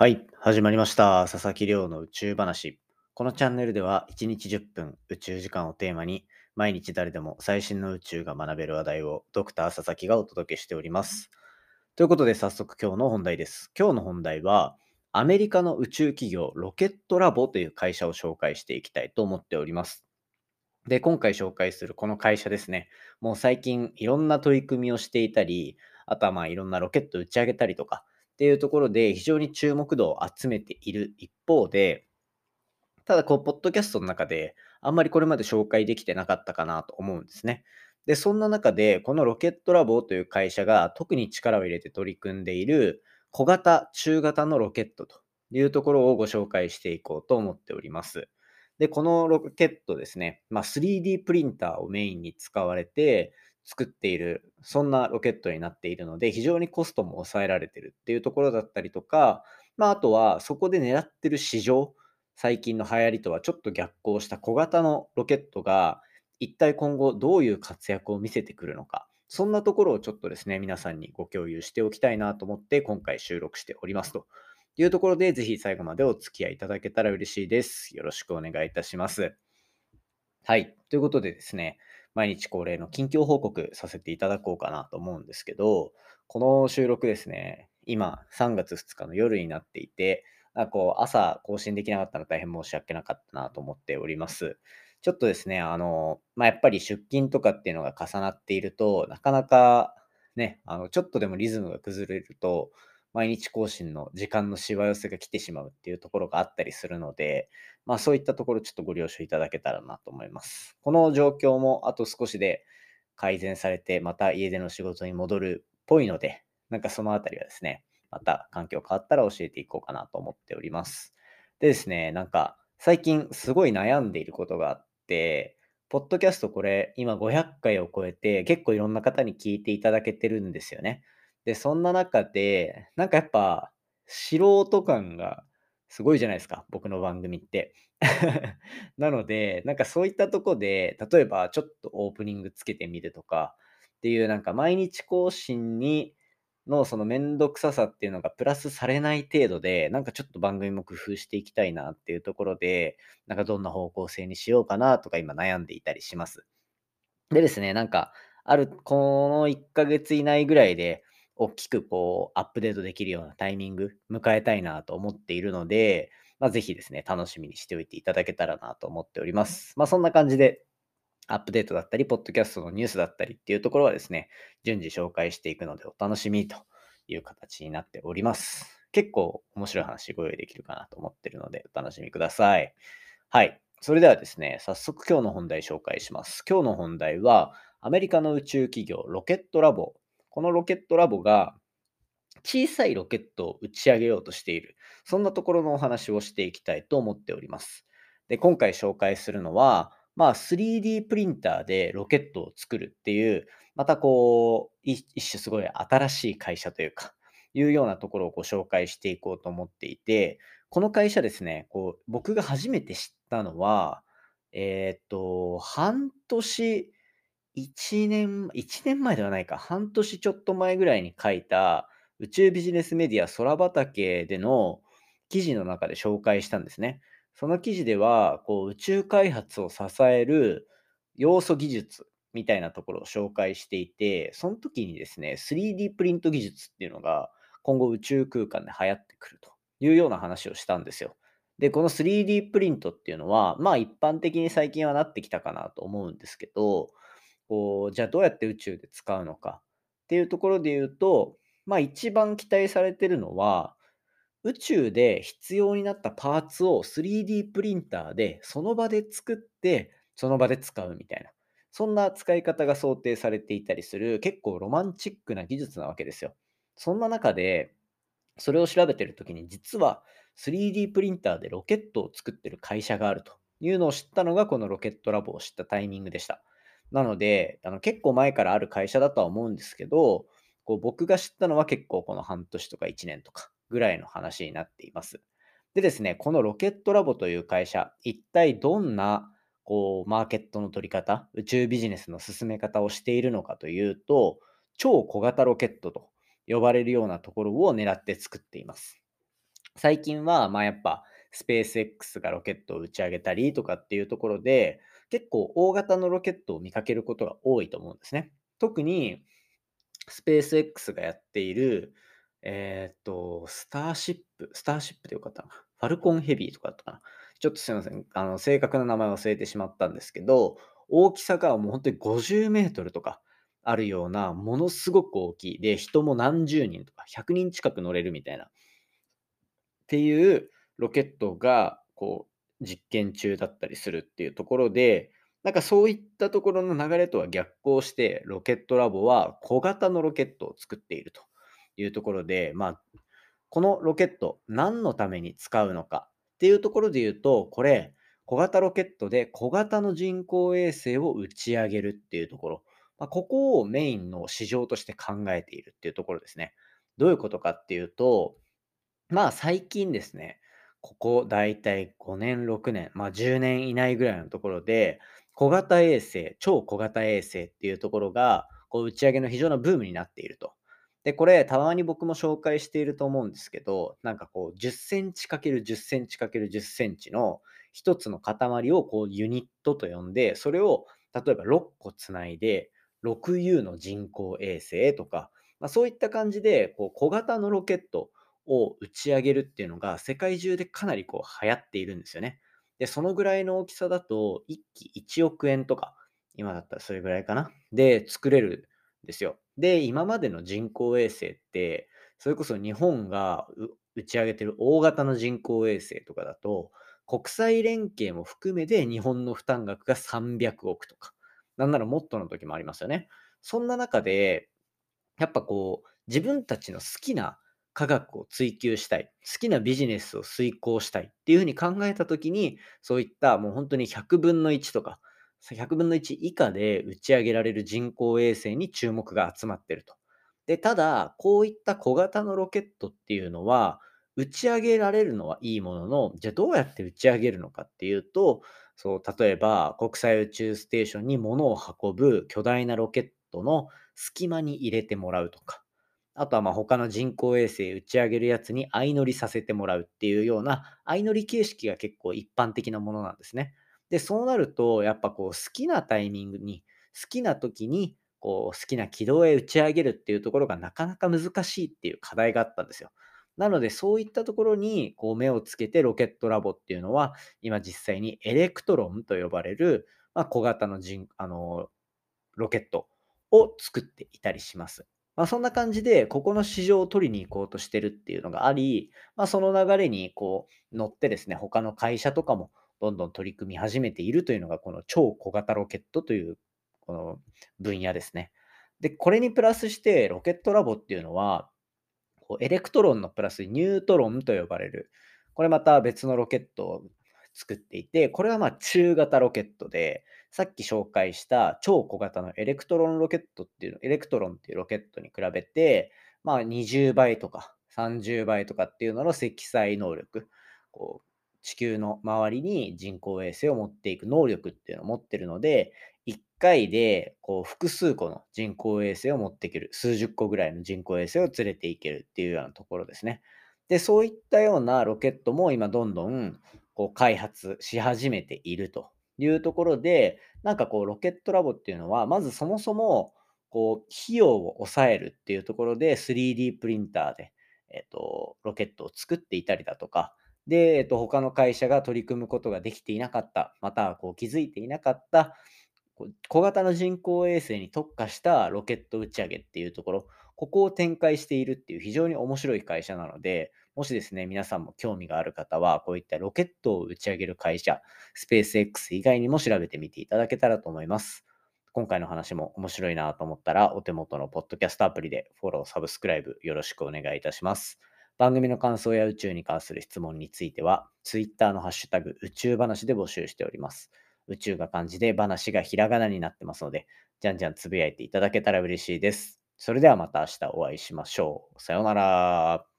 はい、始まりました。佐々木亮の宇宙話。このチャンネルでは1日10分宇宙時間をテーマに毎日誰でも最新の宇宙が学べる話題をドクター佐々木がお届けしております。ということで早速今日の本題です。今日の本題はアメリカの宇宙企業ロケットラボという会社を紹介していきたいと思っております。で、今回紹介するこの会社ですね、もう最近いろんな取り組みをしていたり、あとはまあいろんなロケット打ち上げたりとかっていうところで非常に注目度を集めている一方で、ただこう、ポッドキャストの中であんまりこれまで紹介できてなかったかなと思うんですね。で、そんな中で、このロケットラボという会社が特に力を入れて取り組んでいる小型、中型のロケットというところをご紹介していこうと思っております。で、このロケットですね、まあ、3D プリンターをメインに使われて作っている、そんなロケットになっているので、非常にコストも抑えられてるっていうところだったりとか、まあ、あとはそこで狙ってる市場、最近の流行りとはちょっと逆行した小型のロケットが、一体今後どういう活躍を見せてくるのか、そんなところをちょっとですね、皆さんにご共有しておきたいなと思って、今回収録しておりますというところで、ぜひ最後までお付き合いいただけたら嬉しいです。よろしくお願いいたします。はい。ということでですね、毎日恒例の近況報告させていただこうかなと思うんですけど、この収録ですね、今3月2日の夜になっていて、なんかこう朝更新できなかったの大変申し訳なかったなと思っております。ちょっとですね、あの、まあ、やっぱり出勤とかっていうのが重なっていると、なかなかね、あの、ちょっとでもリズムが崩れると、毎日更新の時間のしわ寄せが来てしまうっていうところがあったりするので、まあそういったところちょっとご了承いただけたらなと思います。この状況もあと少しで改善されて、また家での仕事に戻るっぽいので、なんかそのあたりはですね、また環境変わったら教えていこうかなと思っております。でですね、なんか最近すごい悩んでいることがあって、ポッドキャストこれ今500回を超えて結構いろんな方に聞いていただけてるんですよね。で、そんな中で、なんかやっぱ素人感がすごいじゃないですか、僕の番組って。なので、なんかそういったとこで、例えばちょっとオープニングつけてみるとかっていうなんか毎日更新にのそのめんどくささっていうのがプラスされない程度で、なんかちょっと番組も工夫していきたいなっていうところで、なんかどんな方向性にしようかなとか今悩んでいたりします。でですね、なんかある、この1ヶ月以内ぐらいで、大きくこうアップデートできるようなタイミング迎えたいなと思っているので、まあ、ぜひですね、楽しみにしておいていただけたらなと思っております。まあ、そんな感じで、アップデートだったり、ポッドキャストのニュースだったりっていうところはですね、順次紹介していくのでお楽しみという形になっております。結構面白い話ご用意できるかなと思ってるので、お楽しみください。はい。それではですね、早速今日の本題紹介します。今日の本題は、アメリカの宇宙企業ロケットラボこのロケットラボが小さいロケットを打ち上げようとしている、そんなところのお話をしていきたいと思っております。で、今回紹介するのは、まあ 3D プリンターでロケットを作るっていう、またこう、一種すごい新しい会社というか、いうようなところをご紹介していこうと思っていて、この会社ですね、こう僕が初めて知ったのは、えー、っと、半年、1年、1年前ではないか、半年ちょっと前ぐらいに書いた宇宙ビジネスメディア空畑での記事の中で紹介したんですね。その記事では、こう宇宙開発を支える要素技術みたいなところを紹介していて、その時にですね、3D プリント技術っていうのが今後宇宙空間で流行ってくるというような話をしたんですよ。で、この 3D プリントっていうのは、まあ一般的に最近はなってきたかなと思うんですけど、こうじゃあどうやって宇宙で使うのかっていうところで言うと、まあ一番期待されてるのは、宇宙で必要になったパーツを 3D プリンターでその場で作って、その場で使うみたいな。そんな使い方が想定されていたりする結構ロマンチックな技術なわけですよ。そんな中で、それを調べてるときに実は 3D プリンターでロケットを作ってる会社があるというのを知ったのがこのロケットラボを知ったタイミングでした。なので、あの結構前からある会社だとは思うんですけど、こう僕が知ったのは結構この半年とか1年とかぐらいの話になっています。でですね、このロケットラボという会社、一体どんなこうマーケットの取り方、宇宙ビジネスの進め方をしているのかというと、超小型ロケットと呼ばれるようなところを狙って作っています。最近は、まあやっぱ、スペース X がロケットを打ち上げたりとかっていうところで、結構大型のロケットを見かけることが多いと思うんですね。特に、スペース X がやっている、えーっと、スターシップ、スターシップでよかったな？ファルコンヘビーとかだったかな？ちょっとすいません。あの、正確な名前忘れてしまったんですけど、大きさがもう本当に50メートルとかあるような、ものすごく大きい。で、人も何十人とか、100人近く乗れるみたいな。っていうロケットが、こう、実験中だったりするっていうところで、なんかそういったところの流れとは逆行して、ロケットラボは小型のロケットを作っているというところで、まあ、このロケット、何のために使うのかっていうところで言うと、これ、小型ロケットで小型の人工衛星を打ち上げるっていうところ、まあ、ここをメインの市場として考えているっていうところですね。どういうことかっていうと、まあ最近ですね、ここだいたい5年、6年、まあ10年以内ぐらいのところで、小型衛星、超小型衛星っていうところが、こう打ち上げの非常なブームになっていると。で、これ、たまに僕も紹介していると思うんですけど、なんかこう、10センチ ×10 センチ ×10 センチの一つの塊をこうユニットと呼んで、それを例えば6個つないで、6U の人工衛星とか、まあ、そういった感じでこう小型のロケットを打ち上げるっていうのが世界中でかなりこう流行っているんですよね。で、そのぐらいの大きさだと1機1億円とか、今だったらそれぐらいかな。で、作れるんですよ。で、今までの人工衛星って、それこそ日本が打ち上げてる大型の人工衛星とかだと、国際連携も含めて日本の負担額が300億とか、なんならもっとの時もありますよね。そんな中で、やっぱこう、自分たちの好きな科学を追求したい、好きなビジネスを遂行したいっていうふうに考えたときに、そういったもう本当に100分の1とか、100分の1以下で打ち上げられる人工衛星に注目が集まってると。で、ただ、こういった小型のロケットっていうのは、打ち上げられるのはいいものの、じゃあどうやって打ち上げるのかっていうと、そう、例えば国際宇宙ステーションに物を運ぶ巨大なロケットの隙間に入れてもらうとか、あとはまあ他の人工衛星打ち上げるやつに相乗りさせてもらうっていうような相乗り形式が結構一般的なものなんですね。で、そうなると、やっぱこう好きなタイミングに、好きな時にこう好きな軌道へ打ち上げるっていうところがなかなか難しいっていう課題があったんですよ。なので、そういったところにこう目をつけてロケットラボっていうのは、今実際にエレクトロンと呼ばれる、まあ、小型の人あのロケットを作っていたりします。まあ、そんな感じで、ここの市場を取りに行こうとしてるっていうのがあり、まあ、その流れにこう乗ってですね、他の会社とかもどんどん取り組み始めているというのが、この超小型ロケットというこの分野ですね。で、これにプラスして、ロケットラボっていうのは、こうエレクトロンのプラスニュートロンと呼ばれる、これまた別のロケットを作っていて、これはまあ中型ロケットで、さっき紹介した超小型のエレクトロンロケットっていうの、エレクトロンっていうロケットに比べて、まあ20倍とか30倍とかっていうのの積載能力、こう地球の周りに人工衛星を持っていく能力っていうのを持ってるので、1回でこう複数個の人工衛星を持っていける、数十個ぐらいの人工衛星を連れていけるっていうようなところですね。で、そういったようなロケットも今どんどんこう開発し始めているというところで、なんかこう、ロケットラボっていうのは、まずそもそも、こう、費用を抑えるっていうところで、3D プリンターで、えっと、ロケットを作っていたりだとか、で、えっと、他の会社が取り組むことができていなかった、またはこう気づいていなかった、小型の人工衛星に特化したロケット打ち上げっていうところ、ここを展開しているっていう非常に面白い会社なので、もしですね、皆さんも興味がある方は、こういったロケットを打ち上げる会社、スペース X 以外にも調べてみていただけたらと思います。今回の話も面白いなと思ったら、お手元のポッドキャストアプリでフォロー、サブスクライブよろしくお願いいたします。番組の感想や宇宙に関する質問については、Twitter のハッシュタグ宇宙話で募集しております。宇宙が漢字で話がひらがなになってますので、じゃんじゃんつぶやいていただけたら嬉しいです。それではまた明日お会いしましょう。さようなら。